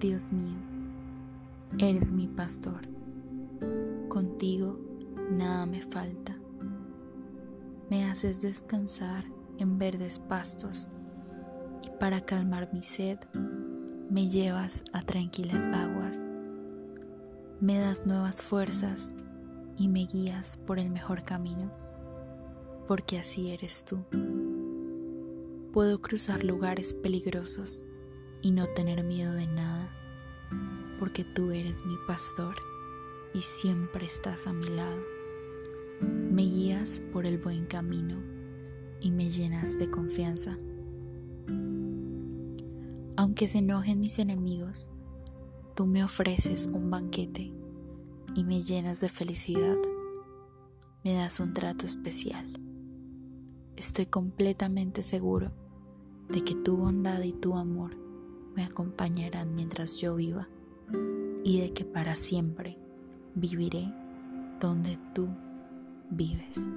Dios mío, eres mi pastor. Contigo nada me falta. Me haces descansar en verdes pastos y para calmar mi sed me llevas a tranquilas aguas. Me das nuevas fuerzas y me guías por el mejor camino, porque así eres tú. Puedo cruzar lugares peligrosos y no tener miedo de nada, porque tú eres mi pastor y siempre estás a mi lado. Me guías por el buen camino y me llenas de confianza. Aunque se enojen mis enemigos, tú me ofreces un banquete y me llenas de felicidad. Me das un trato especial. Estoy completamente seguro de que tu bondad y tu amor me acompañarán mientras yo viva y de que para siempre viviré donde tú vives.